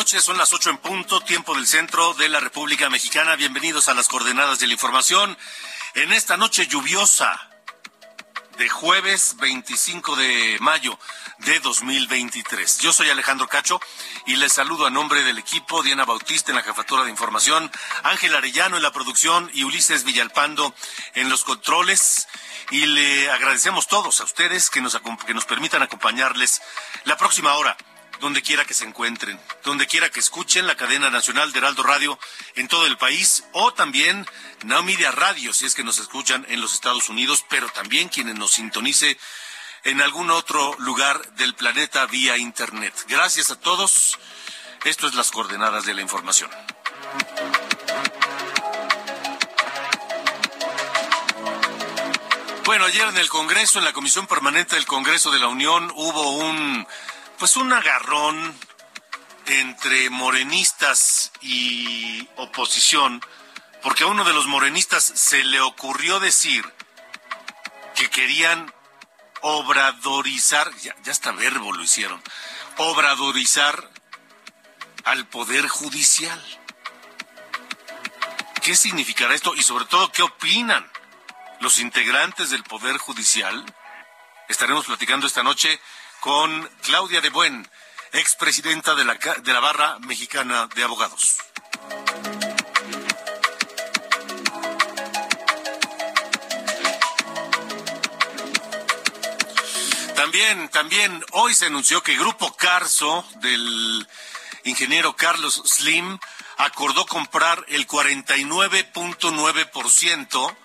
Noches. Son las ocho en punto, tiempo del centro de la República Mexicana. Bienvenidos a las coordenadas de la información. En esta noche lluviosa de jueves 25 de mayo de 2023. Yo soy Alejandro Cacho y les saludo a nombre del equipo Diana Bautista en la jefatura de información, Ángel Arellano en la producción y Ulises Villalpando en los controles. Y le agradecemos todos a ustedes que nos, que nos permitan acompañarles la próxima hora donde quiera que se encuentren, donde quiera que escuchen la cadena nacional de Heraldo Radio en todo el país o también Now Radio si es que nos escuchan en los Estados Unidos, pero también quienes nos sintonice en algún otro lugar del planeta vía Internet. Gracias a todos. Esto es las coordenadas de la información. Bueno, ayer en el Congreso, en la Comisión Permanente del Congreso de la Unión, hubo un, pues un agarrón entre morenistas y oposición, porque a uno de los morenistas se le ocurrió decir que querían obradorizar, ya, ya hasta verbo lo hicieron, obradorizar al Poder Judicial. ¿Qué significará esto? Y sobre todo, ¿qué opinan los integrantes del Poder Judicial? Estaremos platicando esta noche con Claudia de Buen, expresidenta de la, de la Barra Mexicana de Abogados. También, también hoy se anunció que Grupo Carso del ingeniero Carlos Slim acordó comprar el 49.9%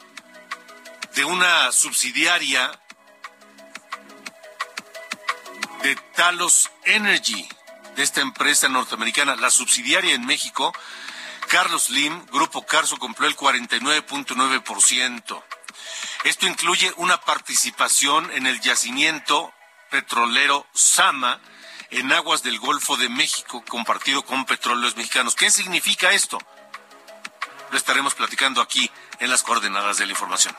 de una subsidiaria de Talos Energy, de esta empresa norteamericana, la subsidiaria en México, Carlos Slim, Grupo Carso, compró el 49.9%. Esto incluye una participación en el yacimiento petrolero Sama en aguas del Golfo de México, compartido con petróleos mexicanos. ¿Qué significa esto? Lo estaremos platicando aquí en las coordenadas de la información.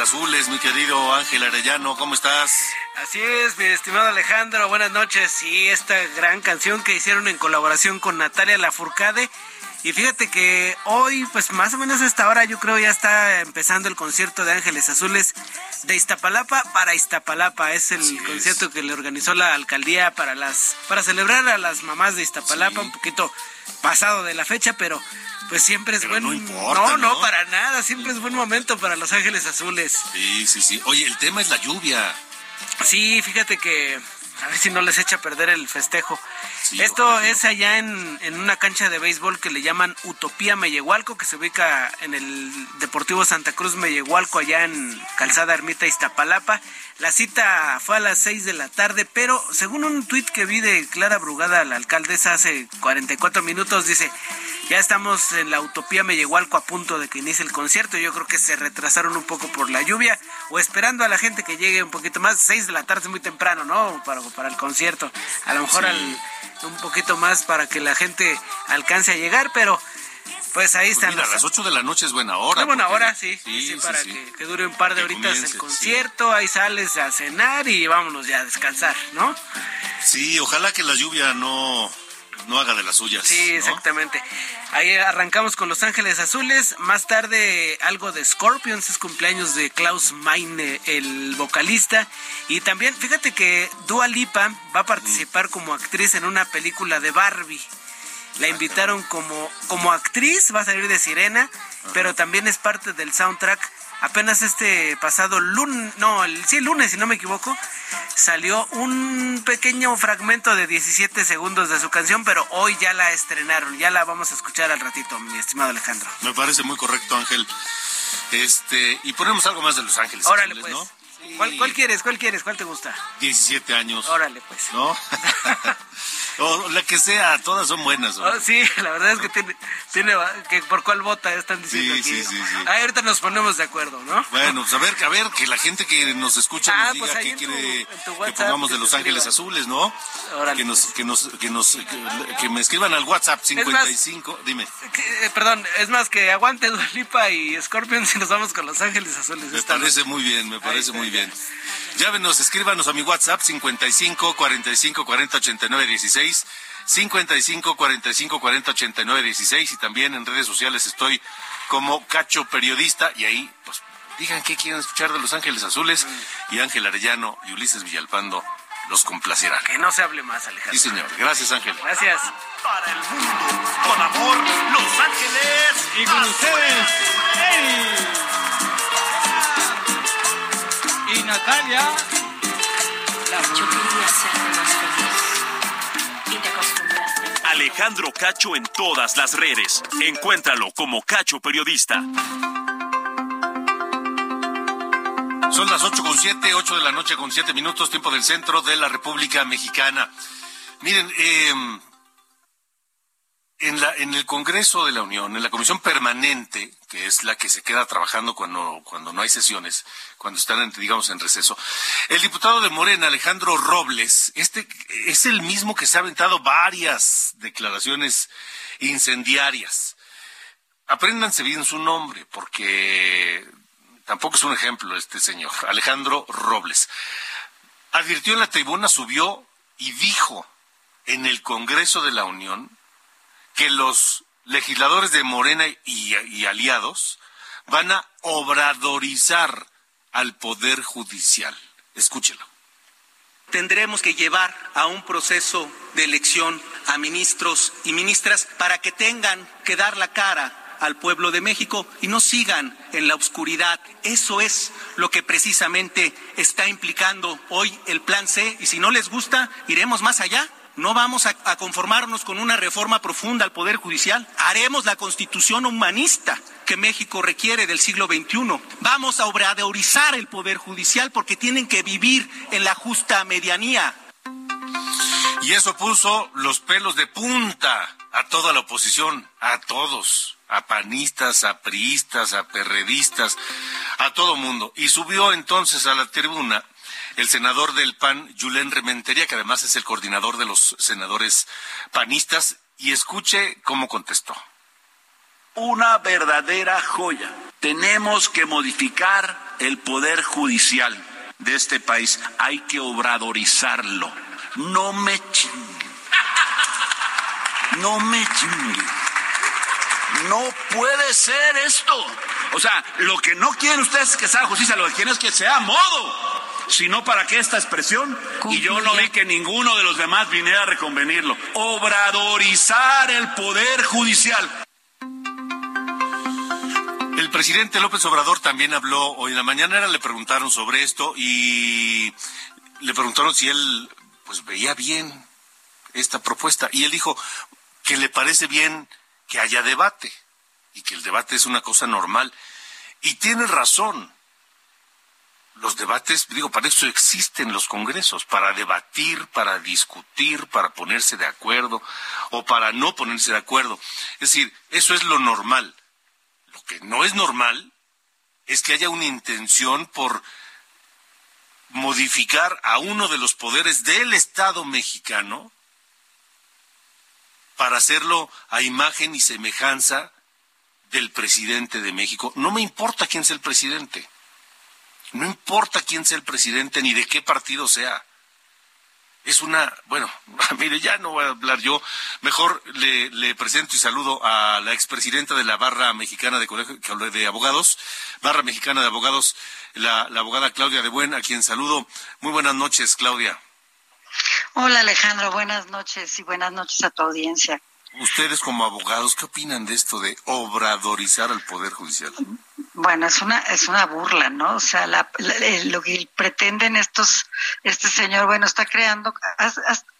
Azules, mi querido Ángel Arellano. ¿Cómo estás? Así es, mi estimado Alejandro, buenas noches. Sí, esta gran canción que hicieron en colaboración con Natalia Lafourcade Y fíjate que hoy, pues más o menos a esta hora, yo creo ya está empezando el concierto de Ángeles Azules de Iztapalapa para Iztapalapa. Es el Así es. concierto que le organizó la alcaldía para las para celebrar a las mamás de Iztapalapa, Sí. un poquito pasado de la fecha, pero pues siempre es Pero buen no importa, no, no, ¿no? para nada, siempre es buen momento para los Ángeles Azules. Sí, sí, sí. Oye, el tema es la lluvia. Sí, fíjate que a ver si no les echa a perder el festejo. Sí, Esto ojalá. es allá en, en una cancha de béisbol que le llaman Utopía Mellehualco, que se ubica en el Deportivo Santa Cruz Mellehualco, allá en Calzada Ermita Iztapalapa. La cita fue a las 6 de la tarde, pero según un tuit que vi de Clara Brugada, la alcaldesa, hace 44 minutos, dice, ya estamos en la Utopía Mellehualco a punto de que inicie el concierto. Yo creo que se retrasaron un poco por la lluvia o esperando a la gente que llegue un poquito más. 6 de la tarde es muy temprano, ¿no? Para, para el concierto. A lo mejor Sí. al- un poquito más para que la gente alcance a llegar, pero pues ahí Pues están. mira, a los- las 8 de la noche es buena hora. es buena porque- hora, sí, sí, sí, para. Que, que dure un par de Que horitas comience, el concierto, ahí sales a cenar y vámonos ya a descansar, ¿no? Sí, ojalá que la lluvia no, no haga de las suyas. Sí, ¿no? exactamente. Ahí arrancamos con Los Ángeles Azules. Más tarde algo de Scorpions, es cumpleaños de Klaus Meine, el vocalista. Y también, fíjate que Dua Lipa va a participar como actriz en una película de Barbie. La invitaron como, como actriz, va a salir de Sirena, pero también es parte del soundtrack. Apenas este pasado lunes, no, el, sí, el lunes, si no me equivoco, salió un pequeño fragmento de 17 segundos de su canción, pero hoy ya la estrenaron, ya la vamos a escuchar al ratito, mi estimado Alejandro. Me parece muy correcto, Ángel. Este, y ponemos algo más de Los Ángeles. Órale, pues. ¿no? ¿Cuál, cuál quieres? ¿Cuál quieres? ¿Cuál te gusta? 17 años. Órale, pues. ¿No? o la que sea, todas son buenas. Oh, sí, la verdad es que tiene, tiene que por cuál vota están diciendo Sí, aquí. sí, sí, sí. Ah, ahorita nos ponemos de acuerdo, ¿no? Bueno, pues a ver, a ver, que la gente que nos escucha Ah, nos diga pues ahí qué tu- quiere que pongamos de Los Ángeles. Azules, ¿no? Órale, que nos, pues. que nos, que nos, que, que me escriban al WhatsApp 55, dime. Que, eh, perdón, es más que aguante Dua Lipa y Scorpions y nos vamos con Los Ángeles Azules. Me parece muy bien, me parece muy bien. Llávenos, escríbanos a mi WhatsApp 55 45 40 89 16. 55 45 40 89 16 y también en redes sociales estoy como Cacho Periodista y ahí pues digan qué quieren escuchar de Los Ángeles Azules y Ángel Arellano y Ulises Villalpando los complacerán. Que no se hable más, Alejandro. Sí, señor. Gracias, Ángel. Gracias. Para el mundo, con amor, Los Ángeles. Y con ustedes, Eri. Y Natalia. Yo Alejandro Cacho en todas las redes. Encuéntralo como Cacho Periodista. Son las ocho con siete, ocho de la noche con siete minutos, tiempo del centro de la República Mexicana. Miren, eh, en, la, en el Congreso de la Unión, en la Comisión Permanente, que es la que se queda trabajando cuando, no hay sesiones, cuando están, en, digamos, en receso, el diputado de Morena, Alejandro Robles, este es el mismo que se ha aventado varias declaraciones incendiarias. Apréndanse bien su nombre, porque tampoco es un ejemplo este señor, Alejandro Robles. Advirtió en la tribuna, subió y dijo en el Congreso de la Unión que los legisladores de Morena y, aliados van a obradorizar al Poder Judicial. Escúchelo. Tendremos que llevar a un proceso de elección a ministros y ministras para que tengan que dar la cara al pueblo de México y no sigan en la oscuridad. Eso es lo que precisamente está implicando hoy el Plan C y si no les gusta, iremos más allá. No vamos a, conformarnos con una reforma profunda al Poder Judicial. Haremos la constitución humanista que México requiere del siglo XXI. Vamos a obradorizar el Poder Judicial porque tienen que vivir en la justa medianía. Y eso puso los pelos de punta a toda la oposición, a todos, a panistas, a priistas, a perredistas, a todo mundo. Y subió entonces a la tribuna el senador del PAN, Julen Rementería, que además es el coordinador de los senadores panistas, y escuche cómo contestó. Una verdadera joya. Tenemos que modificar el poder judicial de este país. Hay que obradorizarlo. No me chingue. No me chingue. No puede ser esto. O sea, lo que no quieren ustedes es que sea justicia, lo que quieren es que sea modo. Si no, ¿para qué esta expresión? Y yo no vi que ninguno de los demás viniera a reconvenirlo. Obradorizar el poder judicial. El presidente López Obrador también habló hoy en la mañana, le preguntaron sobre esto y le preguntaron si él pues veía bien esta propuesta y él dijo que le parece bien que haya debate y que el debate es una cosa normal. Y tiene razón. Los debates, digo, para eso existen los congresos, para debatir, para discutir, para ponerse de acuerdo o para no ponerse de acuerdo. Es decir, eso es lo normal. Lo que no es normal es que haya una intención por modificar a uno de los poderes del Estado mexicano para hacerlo a imagen y semejanza del presidente de México. No me importa quién sea el presidente. No importa quién sea el presidente ni de qué partido sea. Es una, bueno, mire, ya no voy a hablar yo. Mejor le, presento y saludo a la expresidenta de la Barra Mexicana de, de Abogados, Barra Mexicana de Abogados, la, la abogada Claudia de Buen, a quien saludo. Muy buenas noches, Claudia. Hola Alejandro, buenas noches y buenas noches a tu audiencia. Ustedes como abogados, ¿qué opinan de esto de obradorizar al Poder Judicial? Bueno, es una es una burla, ¿no? O sea, lo que pretenden estos, este señor, bueno, está creando,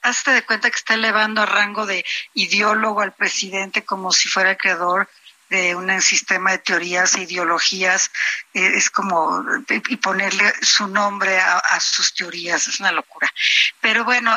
hazte de cuenta que está elevando a rango de ideólogo al presidente como si fuera el creador de un sistema de teorías e ideologías, eh, es como, y ponerle su nombre a, sus teorías, es una locura. Pero bueno,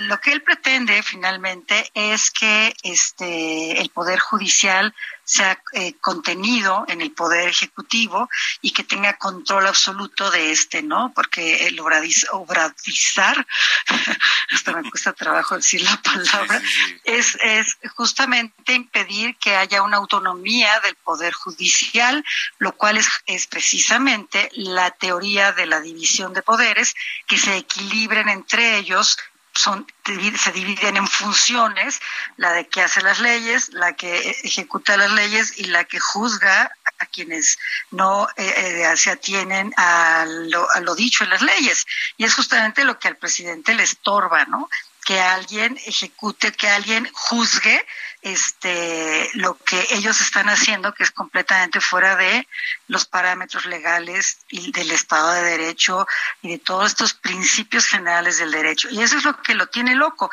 lo que él pretende finalmente es que este, el Poder Judicial sea eh, contenido en el poder ejecutivo y que tenga control absoluto de este, ¿no? Porque el obradizar, hasta me cuesta trabajo decir la palabra, Es, es justamente impedir que haya una autonomía del poder judicial, lo cual es, es precisamente la teoría de la división de poderes, que se equilibren entre ellos son, se dividen en funciones, la de que hace las leyes, la que ejecuta las leyes y la que juzga a quienes no eh, eh, se atienen a lo, a lo dicho en las leyes. Y es justamente lo que al presidente le estorba, ¿no? Que alguien ejecute, que alguien juzgue este lo que ellos están haciendo que es completamente fuera de los parámetros legales y del Estado de Derecho y de todos estos principios generales del derecho. Y eso es lo que lo tiene loco.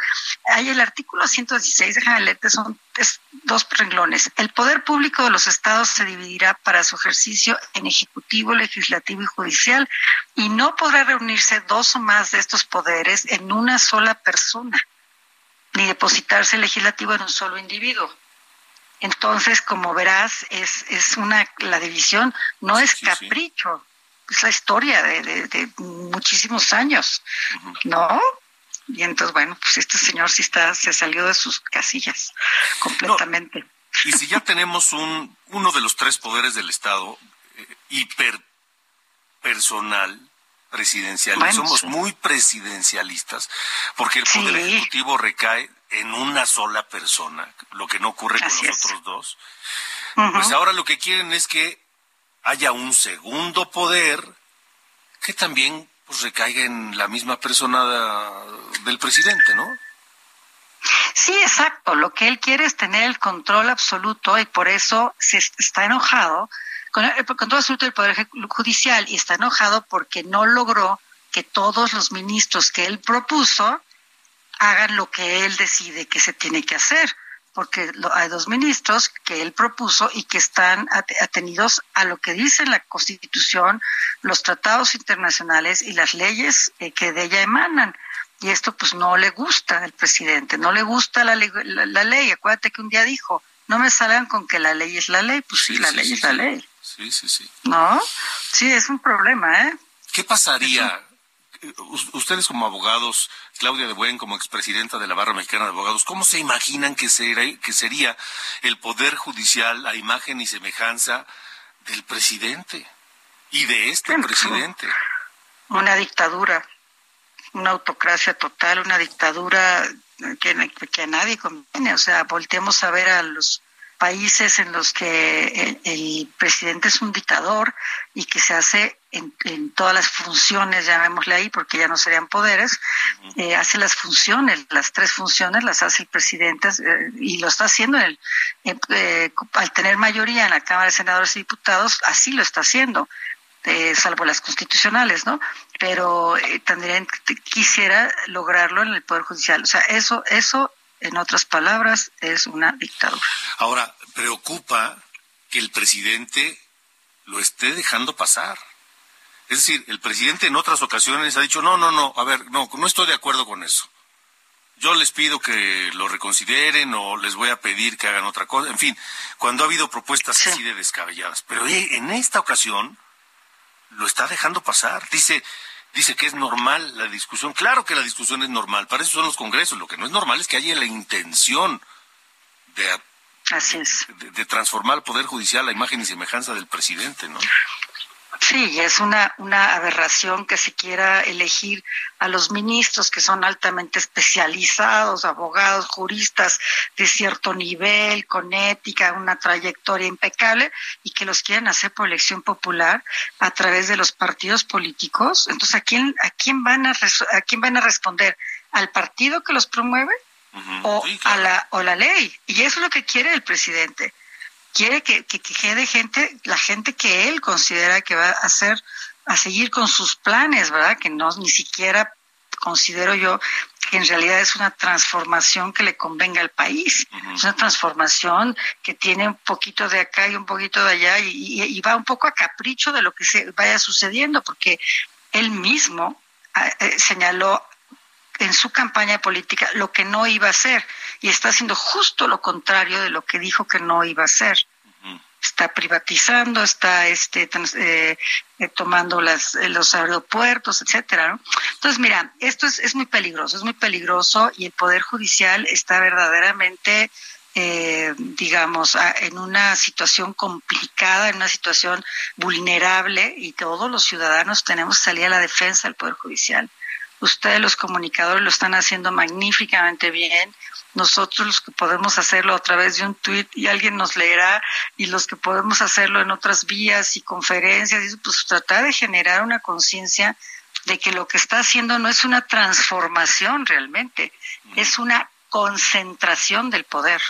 Hay el artículo 116 de leerte son dos renglones. El poder público de los estados se dividirá para su ejercicio en ejecutivo legislativo y judicial y no podrá reunirse dos o más de estos poderes en una sola persona ni depositarse el legislativo en un solo individuo. Entonces, como verás, es, es una, la división no es capricho, es la historia de, muchísimos años, ¿no? Y entonces, bueno, pues este señor sí está, se salió de sus casillas completamente. y si ya tenemos un, uno de los tres poderes del Estado eh, hiper personal, presidencial, somos muy presidencialistas, porque el poder ejecutivo recae en una sola persona, lo que no ocurre con los otros dos. Pues ahora lo que quieren es que haya un segundo poder que también pues recaiga en la misma persona del presidente, ¿no? Sí, exacto. Lo que él quiere es tener el control absoluto y por eso se está enojado con, el, con todo asunto del Poder Judicial y está enojado porque no logró que todos los ministros que él propuso hagan lo que él decide que se tiene que hacer, porque hay dos ministros que él propuso y que están atenidos a lo que dice la Constitución, los tratados internacionales y las leyes eh, que de ella emanan. Y esto pues no le gusta al presidente, no le gusta la, la, ley. Acuérdate que un día dijo, no me salgan con que la ley es la ley. Pues sí, la ley es la ley. Sí, sí, sí. ¿No? Sí, es un problema, ¿eh? ¿Qué pasaría? Ustedes como abogados, Claudia de Buen como expresidenta de la Barra Mexicana de Abogados, ¿cómo se imaginan que, que sería el Poder Judicial a imagen y semejanza del presidente y de este presidente? Una dictadura, una autocracia total, una dictadura que, que a nadie conviene. O sea, volteemos a ver a los países en los que el, presidente es un dictador y que se hace en, todas las funciones, llamémosle ahí, porque ya no serían poderes, eh, hace las funciones, las tres funciones las hace el presidente eh, y lo está haciendo el, eh, al tener mayoría en la Cámara de Senadores y Diputados, así lo está haciendo. salvo las constitucionales, ¿no? Pero también quisiera lograrlo en el Poder Judicial. O sea, eso, eso en otras palabras, es una dictadura. Ahora, preocupa que el presidente lo esté dejando pasar. Es decir, el presidente en otras ocasiones ha dicho, no, no, no, a ver, no, no estoy de acuerdo con eso. Yo les pido que lo reconsideren o les voy a pedir que hagan otra cosa. En fin, cuando ha habido propuestas así de descabelladas. Pero eh, en esta ocasión lo está dejando pasar. Dice, dice que es normal la discusión. Claro que la discusión es normal, para eso son los congresos. Lo que no es normal es que haya la intención de, de, transformar el Poder Judicial a imagen y semejanza del presidente, ¿no? Sí, es una, una aberración que se quiera elegir a los ministros que son altamente especializados, abogados, juristas de cierto nivel, con ética, una trayectoria impecable, y que los quieran hacer por elección popular a través de los partidos políticos. Entonces, ¿a quién, a quién, van, a, a quién van a responder? ¿Al partido que los promueve? o, a la, o la ley. Y eso es lo que quiere el presidente quiere que, que, quede gente, la gente que él considera que va a hacer, a seguir con sus planes, ¿verdad? Que no ni siquiera considero yo que en realidad es una transformación que le convenga al país. Es una transformación que tiene un poquito de acá y un poquito de allá y, va un poco a capricho de lo que se vaya sucediendo, porque él mismo ah, eh, señaló en su campaña política lo que no iba a hacer y está haciendo justo lo contrario de lo que dijo que no iba a hacer. Está privatizando, está este, eh, eh, tomando las, eh, los aeropuertos, etcétera. Entonces, mira, esto es, es muy peligroso, es muy peligroso y el Poder Judicial está verdaderamente digamos, en una situación complicada, en una situación vulnerable y todos los ciudadanos tenemos que salir a la defensa del Poder Judicial. Ustedes los comunicadores lo están haciendo magníficamente bien. Nosotros los que podemos hacerlo a través de un tuit y alguien nos leerá y los que podemos hacerlo en otras vías y conferencias, pues tratar de generar una conciencia de que lo que está haciendo no es una transformación realmente, es una concentración del poder.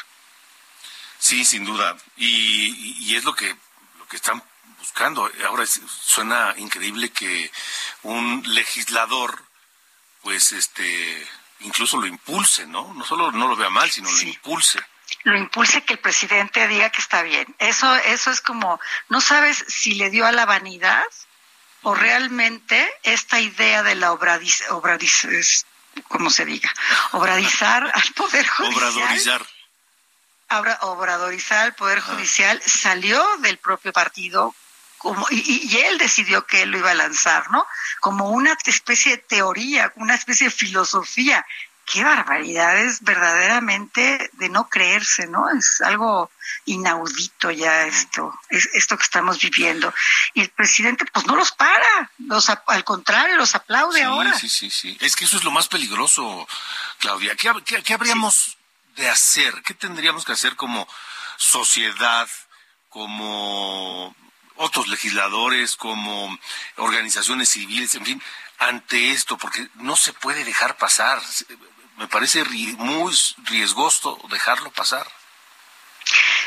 Sí, sin duda. Y, y es lo que, lo que están buscando. Ahora suena increíble que un legislador pues este incluso lo impulse, ¿no? No solo no lo vea mal, sino lo impulse. Lo impulse que el presidente diga que está bien. Eso eso es como no sabes si le dio a la vanidad o realmente esta idea de la obradiz, obradiz como se diga, obradizar al poder judicial. Obradorizar. Obradorizar al poder judicial salió del propio partido como, y, él decidió que él lo iba a lanzar, ¿no? Como una especie de teoría, una especie de filosofía. Qué barbaridad, es verdaderamente de no creerse, ¿no? Es algo inaudito ya esto, es esto que estamos viviendo. Y el presidente pues no los para, los al contrario, los aplaude ahora. Sí, sí, sí. Es que eso es lo más peligroso, Claudia. ¿Qué, qué, habríamos de hacer? ¿Qué tendríamos que hacer como sociedad, como otros legisladores, como organizaciones civiles, en fin, ante esto, porque no se puede dejar pasar. Me parece muy riesgoso dejarlo pasar.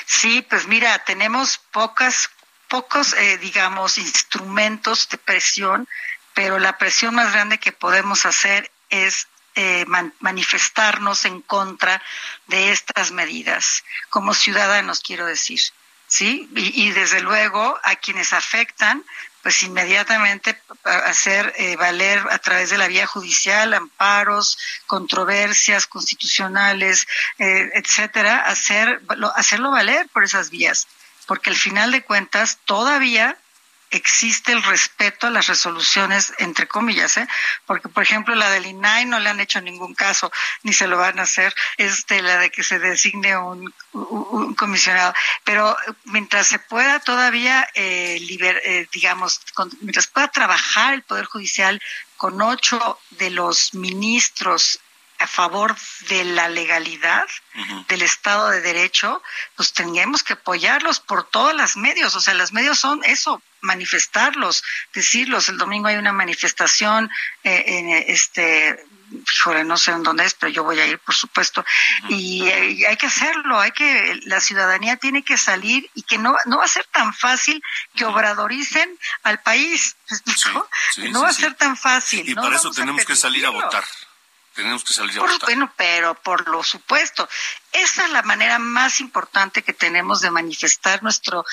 Sí, pues mira, tenemos pocas, pocos, eh, digamos, instrumentos de presión, pero la presión más grande que podemos hacer es eh, manifestarnos en contra de estas medidas, como ciudadanos, quiero decir. ¿Sí? Y, desde luego a quienes afectan, pues inmediatamente hacer eh, valer a través de la vía judicial amparos, controversias constitucionales, eh, etcétera, hacer, hacerlo valer por esas vías, porque al final de cuentas todavía existe el respeto a las resoluciones, entre comillas, ¿eh? porque por ejemplo la del INAI no le han hecho ningún caso, ni se lo van a hacer, este, la de que se designe un, comisionado, pero mientras se pueda todavía, eh, eh, digamos, mientras pueda trabajar el Poder Judicial con ocho de los ministros a favor de la legalidad, del Estado de Derecho, pues tendríamos que apoyarlos por todos los medios. O sea, los medios son eso, manifestarlos, decirlos. El domingo hay una manifestación eh, en este híjole, no sé en dónde es, pero yo voy a ir, por supuesto. y, hay que hacerlo, hay que, la ciudadanía tiene que salir y que no, no va a ser tan fácil que obradoricen al país. no va a ser tan fácil. Y para eso tenemos que salir a votar tenemos que salir a votar. Bueno, pero por lo supuesto, esa es la manera más importante que tenemos de manifestar nuestro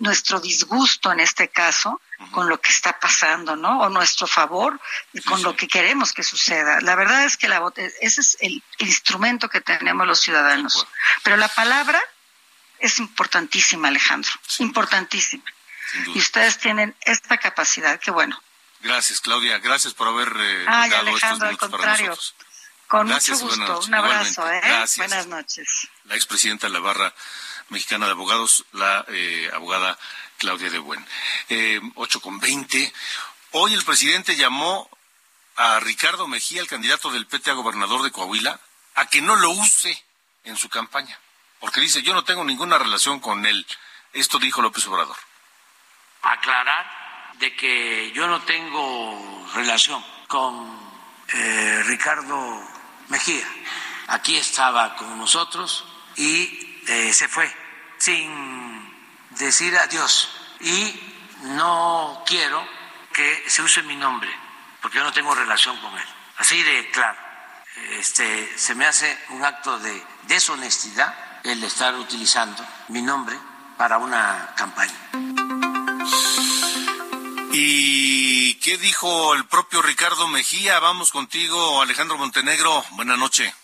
nuestro disgusto en este caso con lo que está pasando, ¿no? O nuestro favor con lo que queremos que suceda. La verdad es que la ese es el, instrumento que tenemos los ciudadanos. Pero la palabra es importantísima, Alejandro, importantísima. Y ustedes tienen esta capacidad, que bueno, Gracias, Claudia. Gracias por haber eh, dado estos minutos para nosotros. Con mucho gusto. Un abrazo. ¿eh? Buenas noches. La expresidenta de la Barra Mexicana de Abogados, la eh, abogada Claudia de Buen. Eh, 8 con 20. Hoy el presidente llamó a Ricardo Mejía, el candidato del PT a gobernador de Coahuila, a que no lo use en su campaña. Porque dice, yo no tengo ninguna relación con él. Esto dijo López Obrador. Aclarar de que yo no tengo relación con eh, Ricardo Mejía. Aquí estaba con nosotros y eh, se fue sin decir adiós. Y no quiero que se use mi nombre, porque yo no tengo relación con él. Así de claro. Este, se me hace un acto de deshonestidad el estar utilizando mi nombre para una campaña. ¿Y qué dijo el propio Ricardo Mejía? Vamos contigo, Alejandro Montenegro. Buenas noches.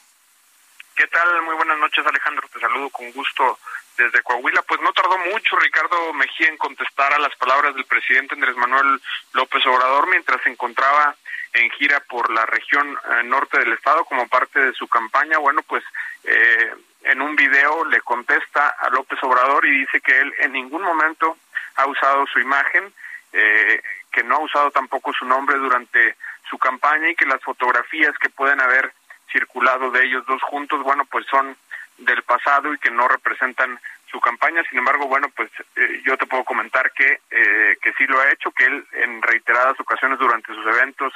¿Qué tal? Muy buenas noches, Alejandro. Te saludo con gusto desde Coahuila. Pues no tardó mucho Ricardo Mejía en contestar a las palabras del presidente Andrés Manuel López Obrador mientras se encontraba en gira por la región eh, norte del estado como parte de su campaña. Bueno, pues eh, en un video le contesta a López Obrador y dice que él en ningún momento ha usado su imagen eh, que no ha usado tampoco su nombre durante su campaña y que las fotografías que pueden haber circulado de ellos dos juntos, bueno, pues son del pasado y que no representan su campaña. Sin embargo, bueno, pues eh, yo te puedo comentar que, eh, que sí lo ha hecho, que él en reiteradas ocasiones durante sus eventos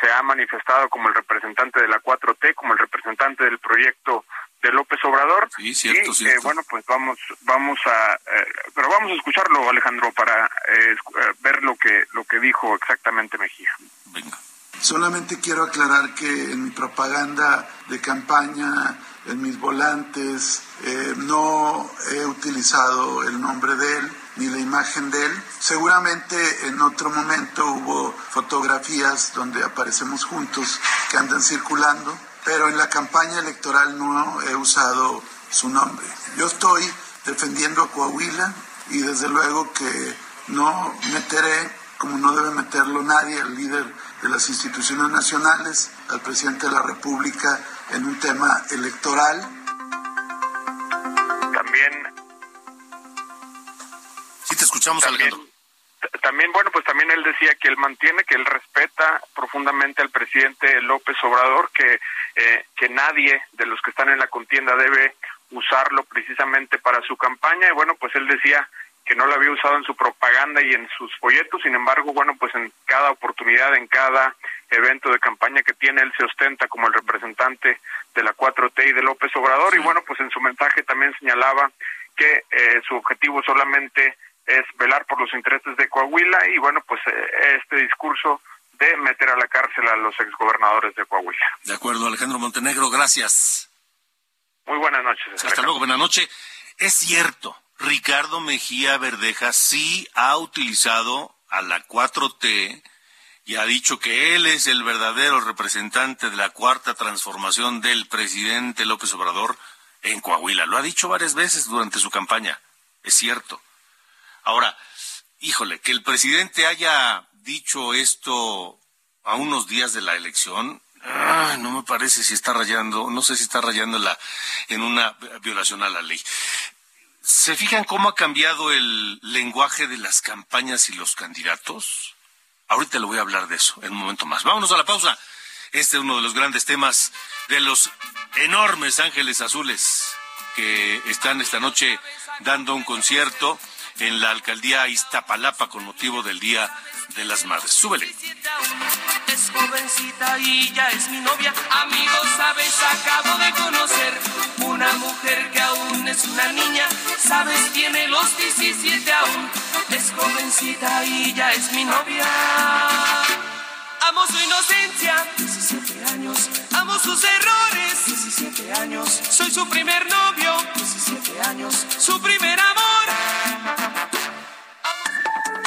se ha manifestado como el representante de la 4T, como el representante del proyecto de López Obrador. Sí, cierto, y, eh, bueno, pues vamos, vamos a, eh, pero vamos a escucharlo, Alejandro, para eh, ver lo que, lo que dijo exactamente Mejía. Venga. Solamente quiero aclarar que en mi propaganda de campaña, en mis volantes, no he utilizado el nombre de él ni la imagen de él. Seguramente en otro momento hubo fotografías donde aparecemos juntos que andan circulando pero en la campaña electoral no he usado su nombre. Yo estoy defendiendo a Coahuila y desde luego que no meteré, como no debe meterlo nadie, al líder de las instituciones nacionales, al presidente de la República, en un tema electoral. También. Sí, te escuchamos, Alejandro también, bueno, pues también él decía que él mantiene, que él respeta profundamente al presidente López Obrador, que, eh, que nadie de los que están en la contienda debe usarlo precisamente para su campaña. Y bueno, pues él decía que no lo había usado en su propaganda y en sus folletos, sin embargo, bueno, pues en cada oportunidad, en cada evento de campaña que tiene, él se ostenta como el representante de la 4T y de López Obrador, y bueno, pues en su mensaje también señalaba que eh, su objetivo solamente es velar por los intereses de Coahuila y bueno, pues eh, este discurso de meter a la cárcel a los exgobernadores de Coahuila. De acuerdo, Alejandro Montenegro, gracias. Muy buenas noches. Hasta luego, buenas noches. Es cierto, Ricardo Mejía Verdeja sí ha utilizado a la 4T y ha dicho que él es el verdadero representante de la cuarta transformación del presidente López Obrador en Coahuila. Lo ha dicho varias veces durante su campaña. Es cierto. Ahora, híjole, que el presidente haya dicho esto a unos días de la elección, ah, no me parece si está rayando, no sé si está rayando la, en una violación a la ley. ¿Se fijan cómo ha cambiado el lenguaje de las campañas y los candidatos? Ahorita le voy a hablar de eso en un momento más. Vámonos a la pausa. Este es uno de los grandes temas de los enormes ángeles azules que están esta noche dando un concierto en la alcaldía Iztapalapa con motivo del Día de las Madres. Súbele. Es jovencita y ya es mi novia. Amigos, sabes, acabo de conocer una mujer que aún es una niña. Sabes, tiene los 17 aún. Es jovencita y ya es mi novia. Amo su inocencia, 17 años. Amo sus errores, 17 años. Soy su primer novio, 17 años. Su primer amor.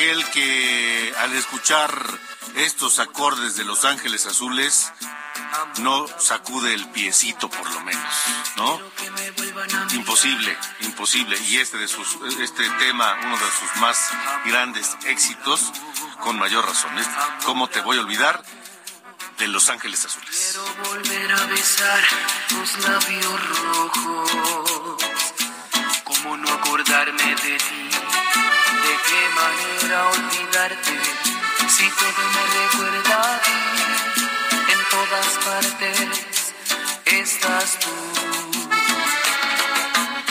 Aquel que al escuchar estos acordes de Los Ángeles Azules no sacude el piecito por lo menos, ¿no? Imposible, imposible. Y este de sus, este tema, uno de sus más grandes éxitos, con mayor razón. Es ¿Cómo te voy a olvidar? de Los Ángeles Azules. volver a besar tus labios rojos. ¿Cómo no acordarme de ti? ¿De qué manera olvidarte? Si todo me recuerda a ti, en todas partes estás tú.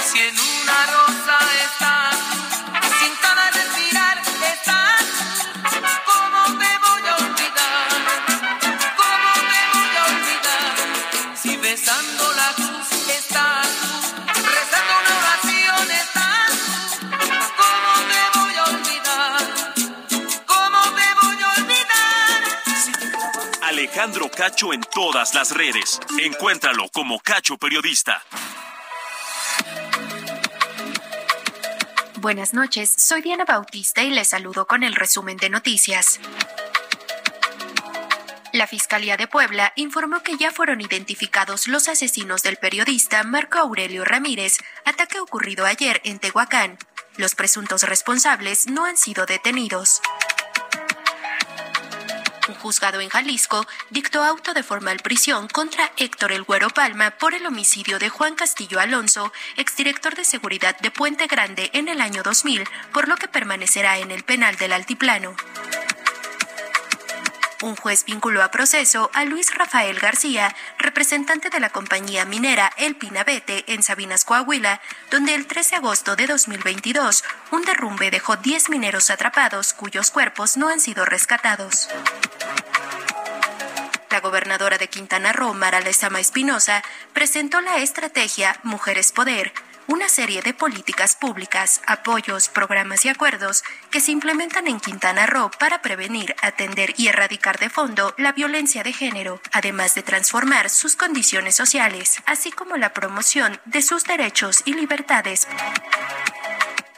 Si en una rosa estás, Cacho en todas las redes. Encuéntralo como Cacho Periodista. Buenas noches, soy Diana Bautista y les saludo con el resumen de noticias. La Fiscalía de Puebla informó que ya fueron identificados los asesinos del periodista Marco Aurelio Ramírez, ataque ocurrido ayer en Tehuacán. Los presuntos responsables no han sido detenidos. Un juzgado en Jalisco dictó auto de formal prisión contra Héctor El Güero Palma por el homicidio de Juan Castillo Alonso, exdirector de seguridad de Puente Grande en el año 2000, por lo que permanecerá en el penal del Altiplano. Un juez vinculó a proceso a Luis Rafael García, representante de la compañía minera El Pinabete en Sabinas, Coahuila, donde el 13 de agosto de 2022 un derrumbe dejó 10 mineros atrapados cuyos cuerpos no han sido rescatados. Gobernadora de Quintana Roo, Mara Lezama Espinosa, presentó la estrategia Mujeres Poder, una serie de políticas públicas, apoyos, programas y acuerdos que se implementan en Quintana Roo para prevenir, atender y erradicar de fondo la violencia de género, además de transformar sus condiciones sociales, así como la promoción de sus derechos y libertades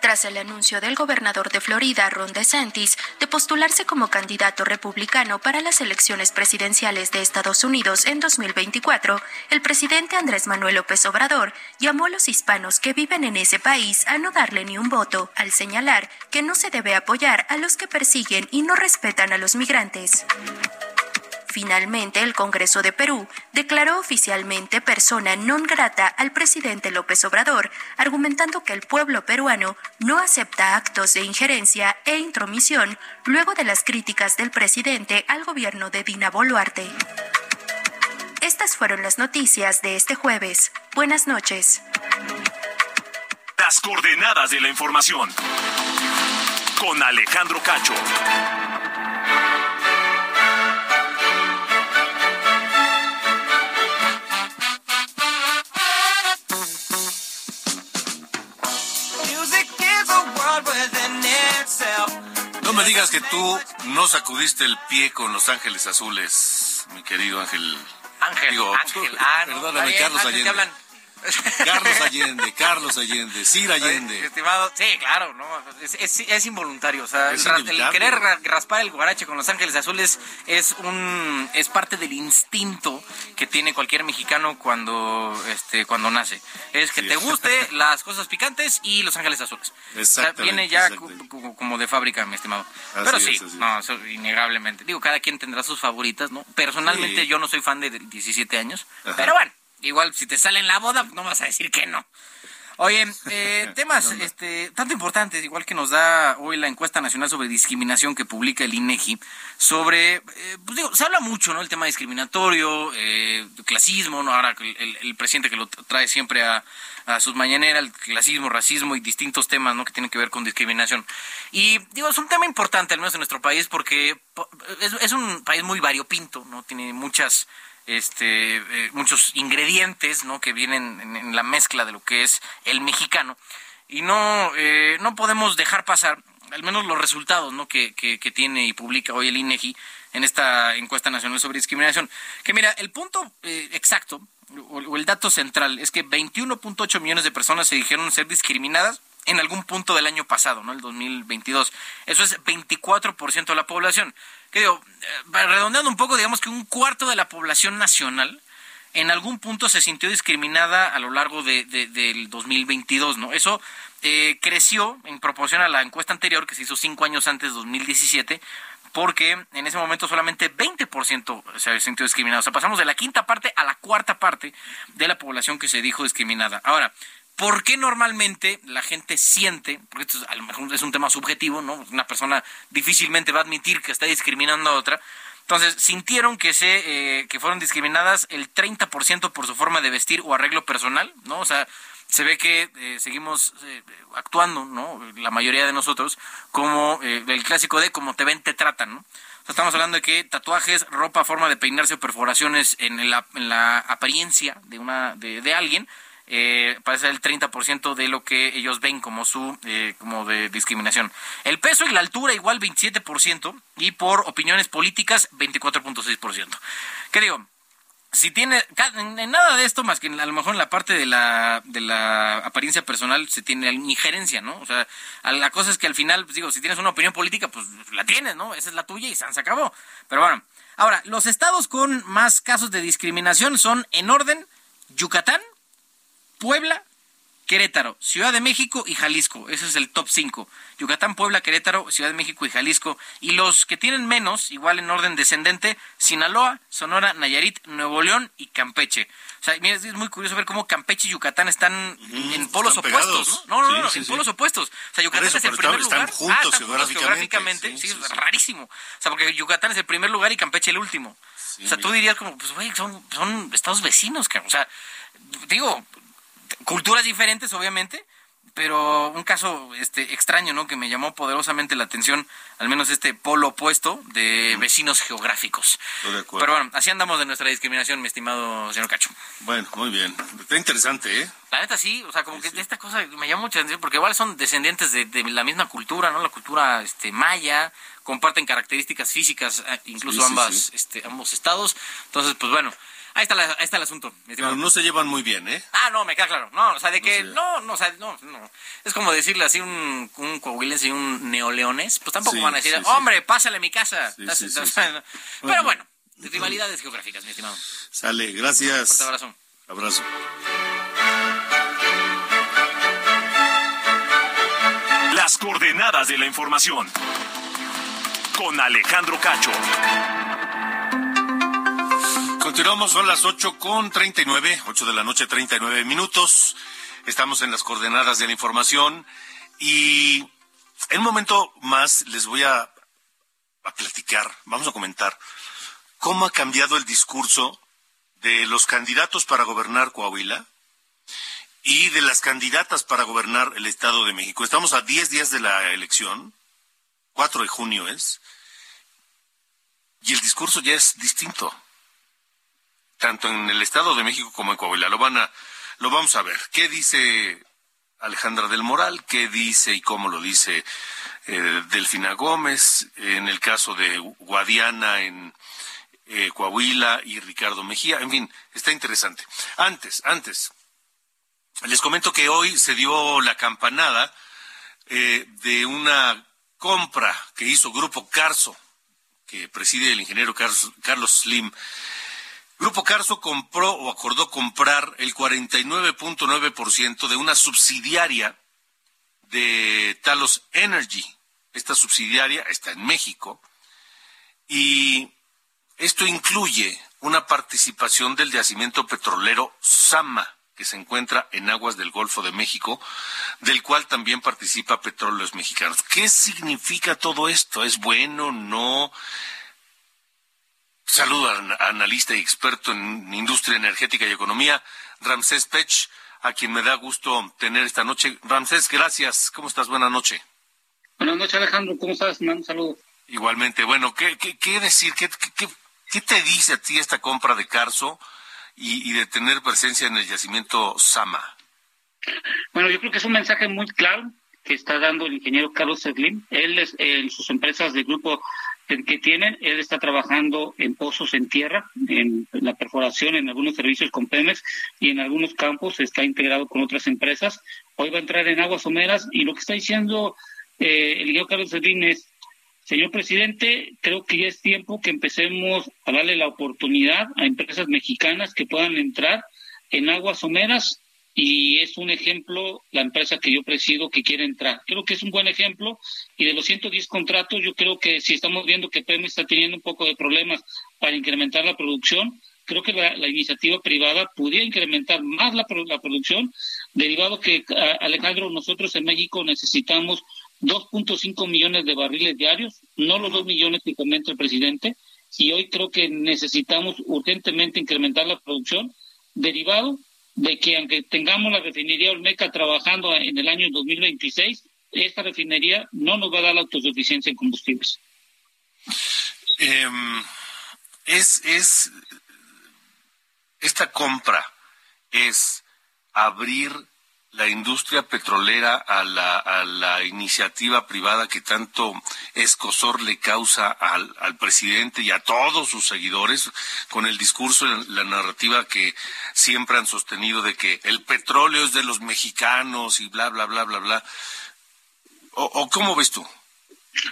tras el anuncio del gobernador de Florida, Ron DeSantis, de postularse como candidato republicano para las elecciones presidenciales de Estados Unidos en 2024, el presidente Andrés Manuel López Obrador llamó a los hispanos que viven en ese país a no darle ni un voto, al señalar que no se debe apoyar a los que persiguen y no respetan a los migrantes. Finalmente, el Congreso de Perú declaró oficialmente persona non grata al presidente López Obrador, argumentando que el pueblo peruano no acepta actos de injerencia e intromisión luego de las críticas del presidente al gobierno de Dina Boluarte. Estas fueron las noticias de este jueves. Buenas noches. Las coordenadas de la información. Con Alejandro Cacho. No me digas que tú no sacudiste el pie con Los Ángeles Azules, mi querido Ángel. Ángel, Digo, Ángel, ah, no, perdóname, bien, Carlos Ángel, Allende. Carlos Allende, Carlos Allende, Sir Allende. Estimado, sí, claro, no, es, es, es involuntario, o sea, Es el, el querer ra- raspar el guarache con Los Ángeles Azules es un es parte del instinto que tiene cualquier mexicano cuando este cuando nace. Es que te guste las cosas picantes y Los Ángeles Azules. O sea, Exactamente, viene ya exactamente. como de fábrica, mi estimado. Así Pero sí, es. no, eso innegablemente. Digo, cada quien tendrá sus favoritas, ¿no? Personalmente Sí. yo no soy fan de 17 años, Ajá. pero bueno, igual si te sale en la boda, no vas a decir que no. Oye, eh, temas este, tanto importantes, igual que nos da hoy la encuesta nacional sobre discriminación que publica el INEGI, sobre, eh, pues digo, se habla mucho, ¿no? El tema discriminatorio, eh, clasismo, ¿no? Ahora el, presidente que lo trae siempre a, a sus mañaneras, el clasismo, racismo y distintos temas, ¿no? Que tienen que ver con discriminación. Y digo, es un tema importante, al menos en nuestro país, porque po- es, es un país muy variopinto, ¿no? Tiene muchas este, eh, muchos ingredientes ¿no? que vienen en, la mezcla de lo que es el mexicano y no, eh, no podemos dejar pasar al menos los resultados ¿no? que tiene y publica hoy el INEGI en esta encuesta nacional sobre discriminación. Que mira, el punto eh, exacto o, o el dato central es que 21.8 millones de personas se dijeron ser discriminadas en algún punto del año pasado, ¿no? El 2022. Eso es 24% de la población. Que digo, eh, redondeando un poco, digamos que un cuarto de la población nacional en algún punto se sintió discriminada a lo largo de, de- del 2022, ¿no? Eso eh, creció en proporción a la encuesta anterior que se hizo cinco años antes, 2017, porque en ese momento solamente 20% se sintió discriminado. O sea, pasamos de la quinta parte a la cuarta parte de la población que se dijo discriminada. Ahora, ¿Por qué normalmente la gente siente, porque esto es, a lo mejor es un tema subjetivo, ¿no? Una persona difícilmente va a admitir que está discriminando a otra. Entonces, sintieron que se eh, que fueron discriminadas el 30% por su forma de vestir o arreglo personal, ¿no? O sea, se ve que eh, seguimos eh, actuando, ¿no? La mayoría de nosotros como eh, el clásico de como te ven te tratan, ¿no? Estamos hablando de que tatuajes, ropa, forma de peinarse o perforaciones en la, en la apariencia de una de alguien eh, parece el 30% de lo que ellos ven como su eh, como de discriminación. El peso y la altura igual 27% y por opiniones políticas 24.6%. ¿Qué digo? Si tiene en nada de esto más que a lo mejor en la parte de la de la apariencia personal se tiene injerencia, ¿no? O sea, la cosa es que al final pues, digo, si tienes una opinión política, pues la tienes, ¿no? Esa es la tuya y se acabó. Pero bueno, ahora, los estados con más casos de discriminación son en orden Yucatán, Puebla, Querétaro, Ciudad de México y Jalisco. Ese es el top 5. Yucatán, Puebla, Querétaro, Ciudad de México y Jalisco. Y los que tienen menos, igual en orden descendente, Sinaloa, Sonora, Nayarit, Nuevo León y Campeche. O sea, mira, es muy curioso ver cómo Campeche y Yucatán están en polos están opuestos. ¿no? No, no, Sí, no, sí, en sí. polos opuestos. O sea, Yucatán eso, es el primer están- lugar. juntos Ah, están juntos geográficamente. Sí, es rarísimo. O sea, porque Yucatán es el primer lugar y Campeche el último. o sea, tú dirías como, pues, güey, son, son estados vecinos, cabrón. O sea, digo, culturas diferentes, obviamente, pero un caso este extraño, ¿no? Que me llamó poderosamente la atención, al menos este polo opuesto de vecinos geográficos. Estoy de acuerdo. Pero bueno, así andamos de nuestra discriminación, mi estimado señor Cacho. Bueno, muy bien. Está interesante, ¿eh? La neta sí, o sea, como que esta cosa me llama mucha atención porque igual son descendientes de, de la misma cultura, ¿no? La cultura este maya, comparten características físicas, eh, incluso Sí, sí, ambas, sí. este, ambos estados. Entonces, pues bueno, ahí está, la- ahí está el asunto. mi estimado. Pero no se llevan muy bien, ¿eh? Ah, no, me queda claro. No, o sea, de que no, no, o sea, no, no. Es como decirle así un, un coahuilense y un neoleones, pues tampoco Sí, van a decir, sí, sí. hombre, pásale a mi casa. Sí, Estás- sí, sí, estás- sí. Pero bueno, rivalidades geográficas, mi estimado. Sale, gracias. Fuerte abrazo. Abrazo. Las coordenadas de la información. Con Alejandro Cacho. Continuamos, son las 8 con 39, 8 de la noche, 39 minutos. Estamos en las coordenadas de la información y en un momento más les voy a, platicar, vamos a comentar cómo ha cambiado el discurso de los candidatos para gobernar Coahuila y de las candidatas para gobernar el Estado de México. Estamos a 10 días de la elección, 4 de junio es, y el discurso ya es distinto tanto en el Estado de México como en Coahuila. Lo van a, lo vamos a ver. ¿Qué dice Alejandra del Moral? ¿Qué dice y cómo lo dice eh, Delfina Gómez? En el caso de Guadiana en eh, Coahuila y Ricardo Mejía. En fin, está interesante. Antes, antes, les comento que hoy se dio la campanada eh, de una compra que hizo Grupo Carso, que preside el ingeniero Carlos, Carlos Slim. Grupo Carso compró o acordó comprar el 49.9% de una subsidiaria de Talos Energy. Esta subsidiaria está en México y esto incluye una participación del yacimiento petrolero Sama, que se encuentra en aguas del Golfo de México, del cual también participa Petróleos Mexicanos. ¿Qué significa todo esto? ¿Es bueno? ¿No? Saludo al analista y experto en industria energética y economía, Ramsés Pech, a quien me da gusto tener esta noche. Ramsés, gracias. ¿Cómo estás? Buenas noches. Buenas noches, Alejandro. ¿Cómo estás? Un saludo. Igualmente, bueno, ¿qué, qué, qué decir? ¿Qué, qué, qué- te dice a ti esta compra de Carso y, y de tener presencia en el yacimiento Sama? Bueno, yo creo que es un mensaje muy claro que está dando el ingeniero Carlos Slim. Él, es, en sus empresas de grupo que tienen, él está trabajando en pozos en tierra, en la perforación, en algunos servicios con Pemex y en algunos campos está integrado con otras empresas. Hoy va a entrar en aguas someras y lo que está diciendo eh, el ingeniero Carlos Slim es, señor presidente, creo que ya es tiempo que empecemos a darle la oportunidad a empresas mexicanas que puedan entrar en aguas someras y es un ejemplo la empresa que yo presido que quiere entrar. Creo que es un buen ejemplo y de los 110 contratos yo creo que si estamos viendo que Pemex está teniendo un poco de problemas para incrementar la producción, creo que la, iniciativa privada pudiera incrementar más la, la producción, derivado que, Alejandro, nosotros en México necesitamos 2.5 millones de barriles diarios, no los 2 millones que comenta el presidente, y hoy creo que necesitamos urgentemente incrementar la producción, derivado de que aunque tengamos la refinería Olmeca trabajando en el año 2026, esta refinería no nos va a dar la autosuficiencia en combustibles. Em, es, es, esta compra es abrir la industria petrolera a la, a la iniciativa privada que tanto escosor le causa al, al presidente y a todos sus seguidores con el discurso, la narrativa que siempre han sostenido de que el petróleo es de los mexicanos y bla, bla, bla, bla, bla. ¿O, o cómo ves tú?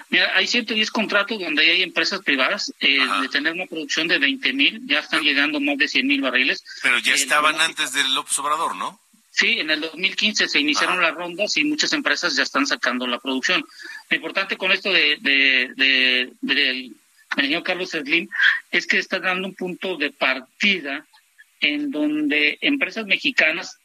Mira, hay 110 contratos donde hay empresas privadas eh, de tener una producción de 20 mil, ya están llegando más de 100 mil barriles. Pero ya El estaban antes del López Obrador, ¿no? Sí, en el 2015 se iniciaron las rondas y muchas empresas ya están sacando la producción. Lo importante con esto de, de, de- del ingeniero Carlos Slim es que está dando un punto de partida en donde empresas mexicanas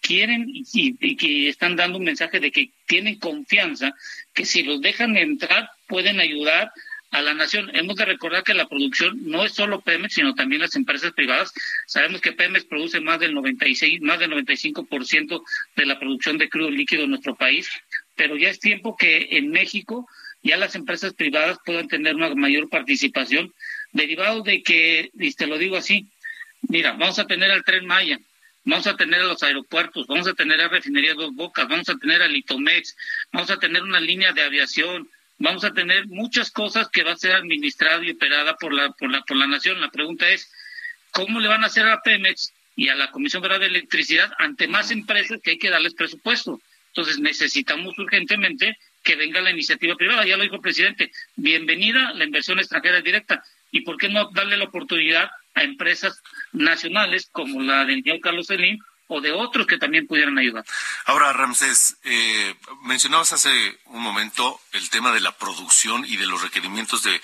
quieren y, y que están dando un mensaje de que tienen confianza que si los dejan entrar pueden ayudar a la nación. Hemos de recordar que la producción no es solo Pemex, sino también las empresas privadas. Sabemos que Pemex produce más del 96, más del 95% de la producción de crudo líquido en nuestro país, pero ya es tiempo que en México ya las empresas privadas puedan tener una mayor participación, derivado de que, y te lo digo así, mira, vamos a tener al tren Maya, vamos a tener a los aeropuertos, vamos a tener a Refinería Dos Bocas, vamos a tener a Litomex, vamos a tener una línea de aviación, vamos a tener muchas cosas que va a ser administrada y operada por la, por la, por la nación. La pregunta es, ¿cómo le van a hacer a Pemex y a la Comisión Federal de Electricidad ante más empresas que hay que darles presupuesto? Entonces necesitamos urgentemente que venga la iniciativa privada. Ya lo dijo el presidente, bienvenida la inversión extranjera directa. ¿Y por qué no darle la oportunidad a empresas nacionales como la del señor Carlos Slim o de otros que también pudieran ayudar? Ahora, Ramsés, eh, mencionabas hace un momento el tema de la producción y de los requerimientos de,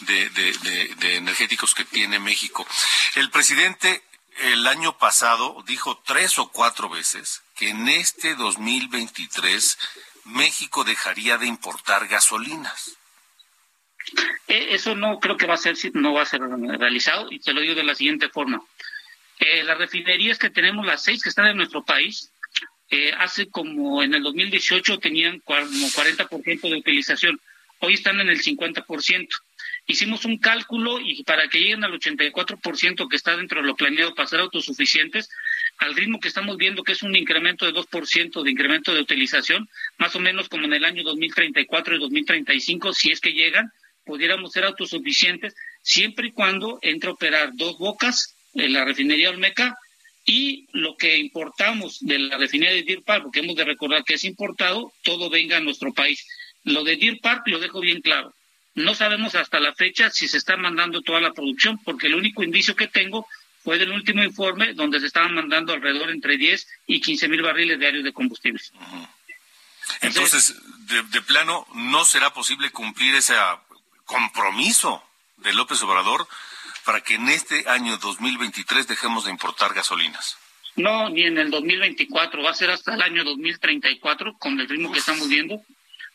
de energéticos que tiene México. El presidente el año pasado dijo tres o cuatro veces que en este 2023 México dejaría de importar gasolinas. Eh, eso no creo que va a ser no va a ser realizado y te lo digo de la siguiente forma. Eh, las refinerías que tenemos, las seis que están en nuestro país, eh, hace como en el 2018 tenían como 40% de utilización, hoy están en el 50%. Hicimos un cálculo y para que lleguen al 84% que está dentro de lo planeado para ser autosuficientes, al ritmo que estamos viendo que es un incremento de 2% de incremento de utilización, más o menos como en el año 2034 y 2035, si es que llegan, pudiéramos ser autosuficientes siempre y cuando entre a operar dos bocas en la refinería Olmeca y lo que importamos de la refinería de Deer Park, porque hemos de recordar que es importado, todo venga a nuestro país. Lo de Deer Park lo dejo bien claro. No sabemos hasta la fecha si se está mandando toda la producción, porque el único indicio que tengo fue del último informe donde se estaban mandando alrededor entre 10 y 15 mil barriles diarios de combustibles. Entonces, de, plano, no será posible cumplir ese compromiso de López Obrador para que en este año 2023 dejemos de importar gasolinas. No, ni en el 2024, va a ser hasta el año 2034 con el ritmo que estamos viendo,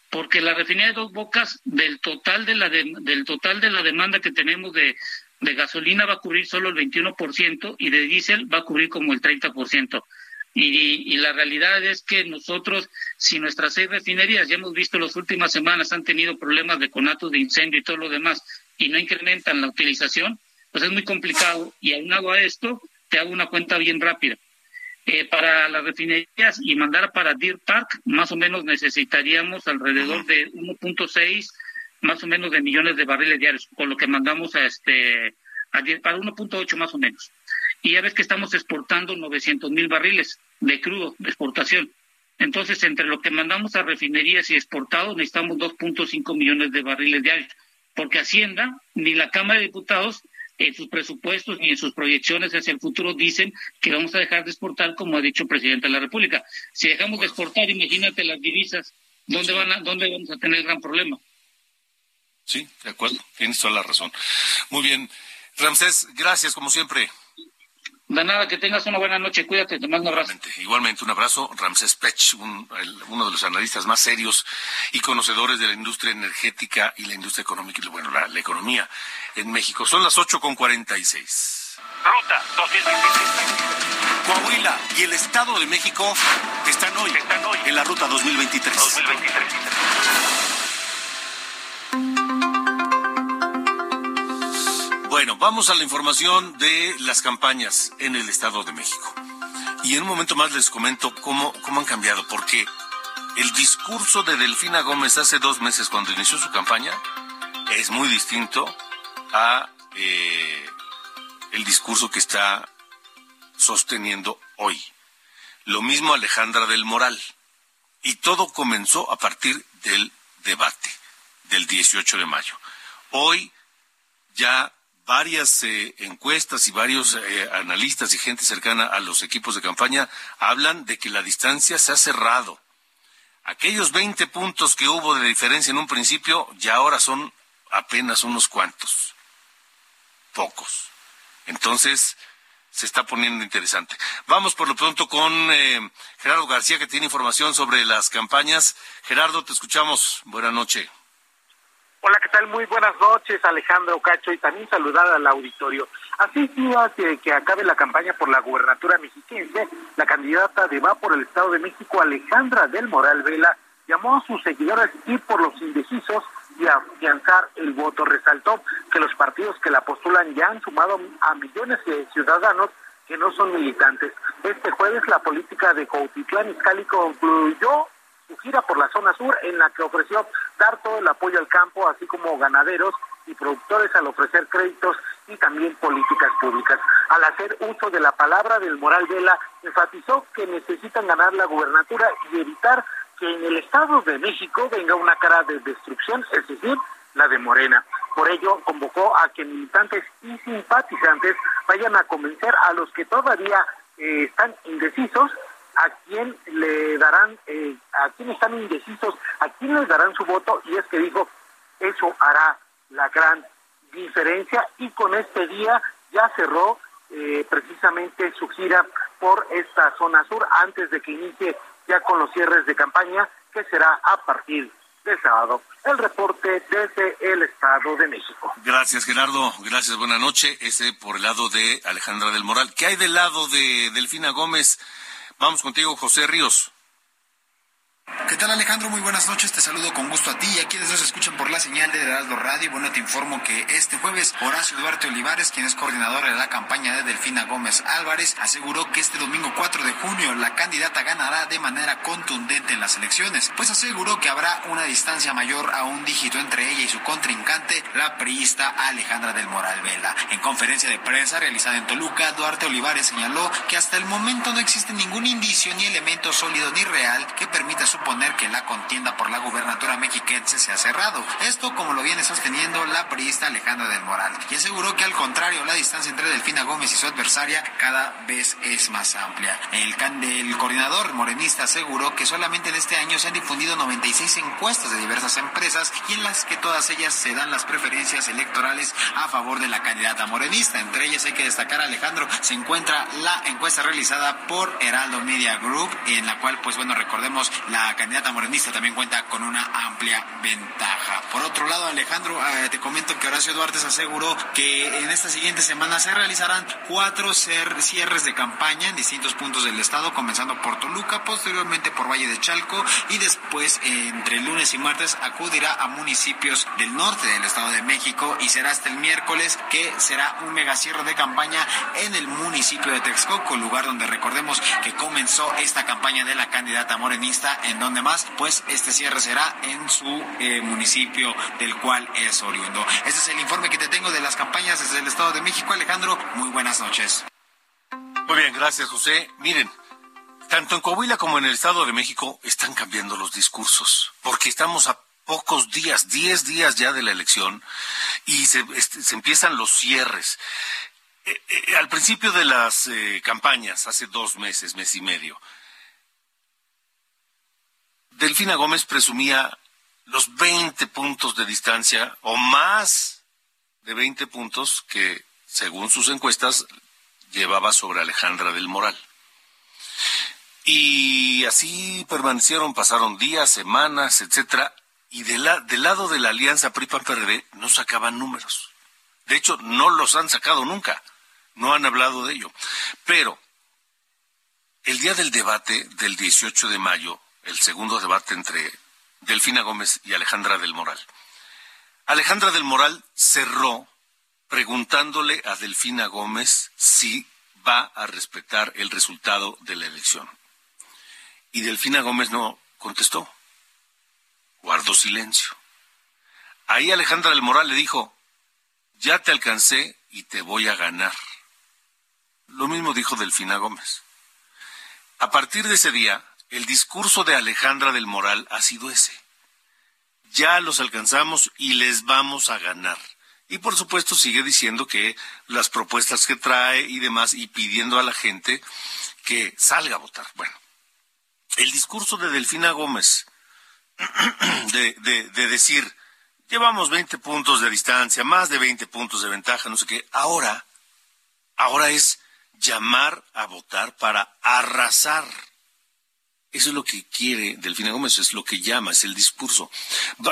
porque la refinería de Dos Bocas del total de la del total de la demanda que tenemos de de gasolina va a cubrir solo el 21% y de diésel va a cubrir como el 30%. Y, y la realidad es que nosotros, si nuestras seis refinerías, ya hemos visto las últimas semanas, han tenido problemas de conatos de incendio y todo lo demás, y no incrementan la utilización, pues es muy complicado. Y aunado a esto, te hago una cuenta bien rápida. Eh, para las refinerías y mandar para Deer Park, más o menos necesitaríamos alrededor de 1.6 más o menos de millones de barriles diarios, con lo que mandamos a este a, para 1.8 más o menos. Y ya ves que estamos exportando 900 mil barriles de crudo, de exportación. Entonces, entre lo que mandamos a refinerías y exportados, necesitamos 2.5 millones de barriles diarios, porque Hacienda ni la Cámara de Diputados en sus presupuestos ni en sus proyecciones hacia el futuro dicen que vamos a dejar de exportar, como ha dicho el presidente de la República. Si dejamos de exportar, imagínate las divisas, ¿dónde, van dónde vamos a tener gran problema? Sí, de acuerdo, tienes toda la razón. Muy bien. Ramsés, gracias como siempre. De nada, que tengas una buena noche, cuídate, te mando un abrazo. Igualmente, un abrazo. Ramsés Pech, uno de los analistas más serios y conocedores de la industria energética y la industria económica, y bueno, la, economía en México. Son las ocho con cuarenta y seis. Ruta 2023. Coahuila y el Estado de México están hoy, están hoy en la Ruta 2023. 2023. Bueno, vamos a la información de las campañas en el Estado de México. Y en un momento más les comento cómo, cómo han cambiado, porque el discurso de Delfina Gómez hace dos meses cuando inició su campaña es muy distinto a eh, el discurso que está sosteniendo hoy. Lo mismo Alejandra del Moral. Y todo comenzó a partir del debate del 18 de mayo. Hoy ya varias eh, encuestas y varios eh, analistas y gente cercana a los equipos de campaña hablan de que la distancia se ha cerrado. Aquellos 20 puntos que hubo de diferencia en un principio ya ahora son apenas unos cuantos. Pocos. Entonces, se está poniendo interesante. Vamos por lo pronto con eh, Gerardo García, que tiene información sobre las campañas. Gerardo, te escuchamos. Buenas noches. Hola, ¿qué tal? Muy buenas noches, Alejandro Cacho, y también saludar al auditorio. Así de que acabe la campaña por la gubernatura mexiquense, la candidata de Va por el Estado de México, Alejandra del Moral Vela, llamó a sus seguidores ir por los indecisos y afianzar el voto. Resaltó que los partidos que la postulan ya han sumado a millones de ciudadanos que no son militantes. Este jueves la política de Cautitlán Izcalli concluyó su gira por la zona sur en la que ofreció dar todo el apoyo al campo, así como ganaderos y productores al ofrecer créditos y también políticas públicas. Al hacer uso de la palabra del Moral Vela, enfatizó que necesitan ganar la gubernatura y evitar que en el Estado de México venga una cara de destrucción, es decir, la de Morena. Por ello, convocó a que militantes y simpatizantes vayan a convencer a los que todavía eh, están indecisos a quién le darán, eh, a quién están indecisos, a quién les darán su voto, y es que dijo, eso hará la gran diferencia, y con este día ya cerró eh, precisamente su gira por esta zona sur antes de que inicie ya con los cierres de campaña, que será a partir del sábado. El reporte desde el Estado de México. Gracias, Gerardo. Gracias, buena noche. Ese por el lado de Alejandra del Moral. ¿Qué hay del lado de Delfina Gómez? Vamos contigo, José Ríos. ¿Qué tal Alejandro? Muy buenas noches, te saludo con gusto a ti y a quienes nos escuchan por la señal de Heraldo Radio. Bueno, te informo que este jueves Horacio Duarte Olivares, quien es coordinador de la campaña de Delfina Gómez Álvarez, aseguró que este domingo 4 de junio la candidata ganará de manera contundente en las elecciones, pues aseguró que habrá una distancia mayor a un dígito entre ella y su contrincante, la priista Alejandra del Moral Vela. En conferencia de prensa realizada en Toluca, Duarte Olivares señaló que hasta el momento no existe ningún indicio ni elemento sólido ni real que permita su poner que la contienda por la gubernatura mexiquense se ha cerrado. Esto como lo viene sosteniendo la priista Alejandra del Moral, y aseguró que al contrario, la distancia entre Delfina Gómez y su adversaria cada vez es más amplia. El, el coordinador morenista aseguró que solamente en este año se han difundido 96 encuestas de diversas empresas y en las que todas ellas se dan las preferencias electorales a favor de la candidata morenista. Entre ellas hay que destacar, Alejandro, se encuentra la encuesta realizada por Heraldo Media Group, en la cual, pues bueno, recordemos la candidata morenista también cuenta con una amplia ventaja. Por otro lado, Alejandro, eh, te comento que Horacio Duarte aseguró que en esta siguiente semana se realizarán cuatro cierres de campaña en distintos puntos del estado, comenzando por Toluca, posteriormente por Valle de Chalco y después entre lunes y martes acudirá a municipios del norte del estado de México y será hasta el miércoles que será un mega cierre de campaña en el municipio de Texcoco, lugar donde recordemos que comenzó esta campaña de la candidata morenista en donde más, pues este cierre será en su eh, municipio del cual es oriundo. Este es el informe que te tengo de las campañas desde el Estado de México. Alejandro, muy buenas noches. Muy bien, gracias José. Miren, tanto en Coahuila como en el Estado de México están cambiando los discursos, porque estamos a pocos días, diez días ya de la elección, y se, este, empiezan los cierres. Eh, eh, al principio de las campañas, hace dos meses, mes y medio, Delfina Gómez presumía los 20 puntos de distancia o más de 20 puntos que, según sus encuestas, llevaba sobre Alejandra del Moral. Y así permanecieron, pasaron días, semanas, etcétera, y del lado de la alianza PRI-PAN-PRD no sacaban números. De hecho, no los han sacado nunca, no han hablado de ello. Pero el día del debate del 18 de mayo, el segundo debate entre Delfina Gómez y Alejandra del Moral. Alejandra del Moral cerró preguntándole a Delfina Gómez si va a respetar el resultado de la elección. Y Delfina Gómez no contestó, guardó silencio. Ahí Alejandra del Moral le dijo, ya te alcancé y te voy a ganar. Lo mismo dijo Delfina Gómez. A partir de ese día, el discurso de Alejandra del Moral ha sido ese. Ya los alcanzamos y les vamos a ganar. Y por supuesto sigue diciendo que las propuestas que trae y demás y pidiendo a la gente que salga a votar. Bueno, el discurso de Delfina Gómez de, de decir, llevamos 20 puntos de distancia, más de 20 puntos de ventaja, no sé qué, ahora, ahora es llamar a votar para arrasar Eso es lo que quiere Delfina Gómez, es lo que llama, es el discurso.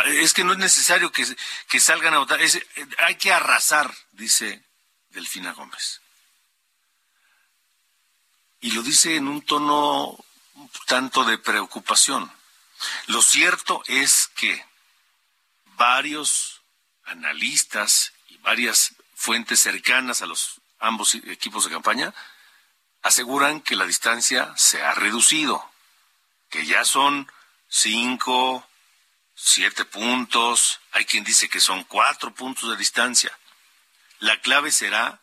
Es que no es necesario que, salgan a votar, hay que arrasar, dice Delfina Gómez. Y lo dice en un tono tanto de preocupación. Lo cierto es que varios analistas y varias fuentes cercanas a los ambos equipos de campaña aseguran que la distancia se ha reducido que ya son cinco, siete puntos, hay quien dice que son cuatro puntos de distancia. La clave será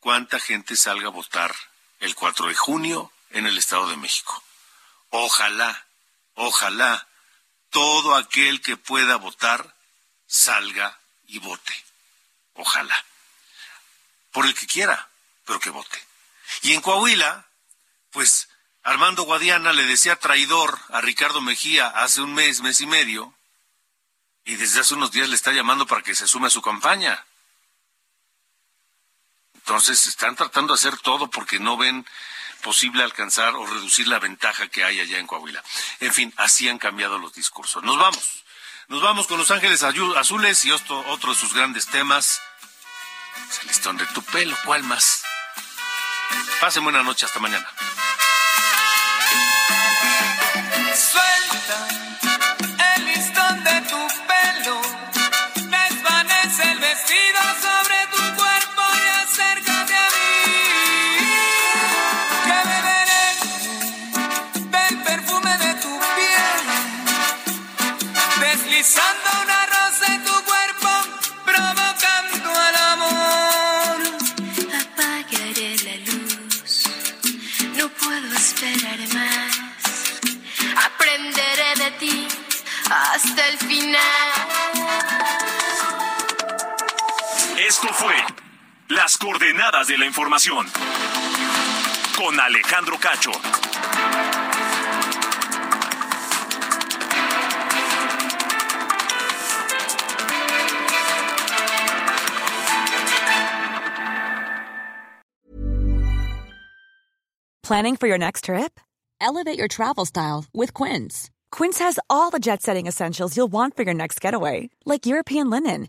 cuánta gente salga a votar el 4 de junio en el Estado de México. Ojalá, ojalá todo aquel que pueda votar salga y vote. Ojalá. Por el que quiera, pero que vote. Y en Coahuila, pues Armando Guadiana le decía traidor a Ricardo Mejía hace un mes, mes y medio, y desde hace unos días le está llamando para que se sume a su campaña. Entonces están tratando de hacer todo porque no ven posible alcanzar o reducir la ventaja que hay allá en Coahuila. En fin, así han cambiado los discursos. Nos vamos. Nos vamos con Los Ángeles Azules y otro, otro de sus grandes temas. El listón de tu pelo, ¿cuál más? Pasen buena noche, hasta mañana. Hasta la información con Alejandro Cacho. Planning for your next trip? Elevate your travel style with Quince. Quince has all the jet setting essentials you'll want for your next getaway, like European linen,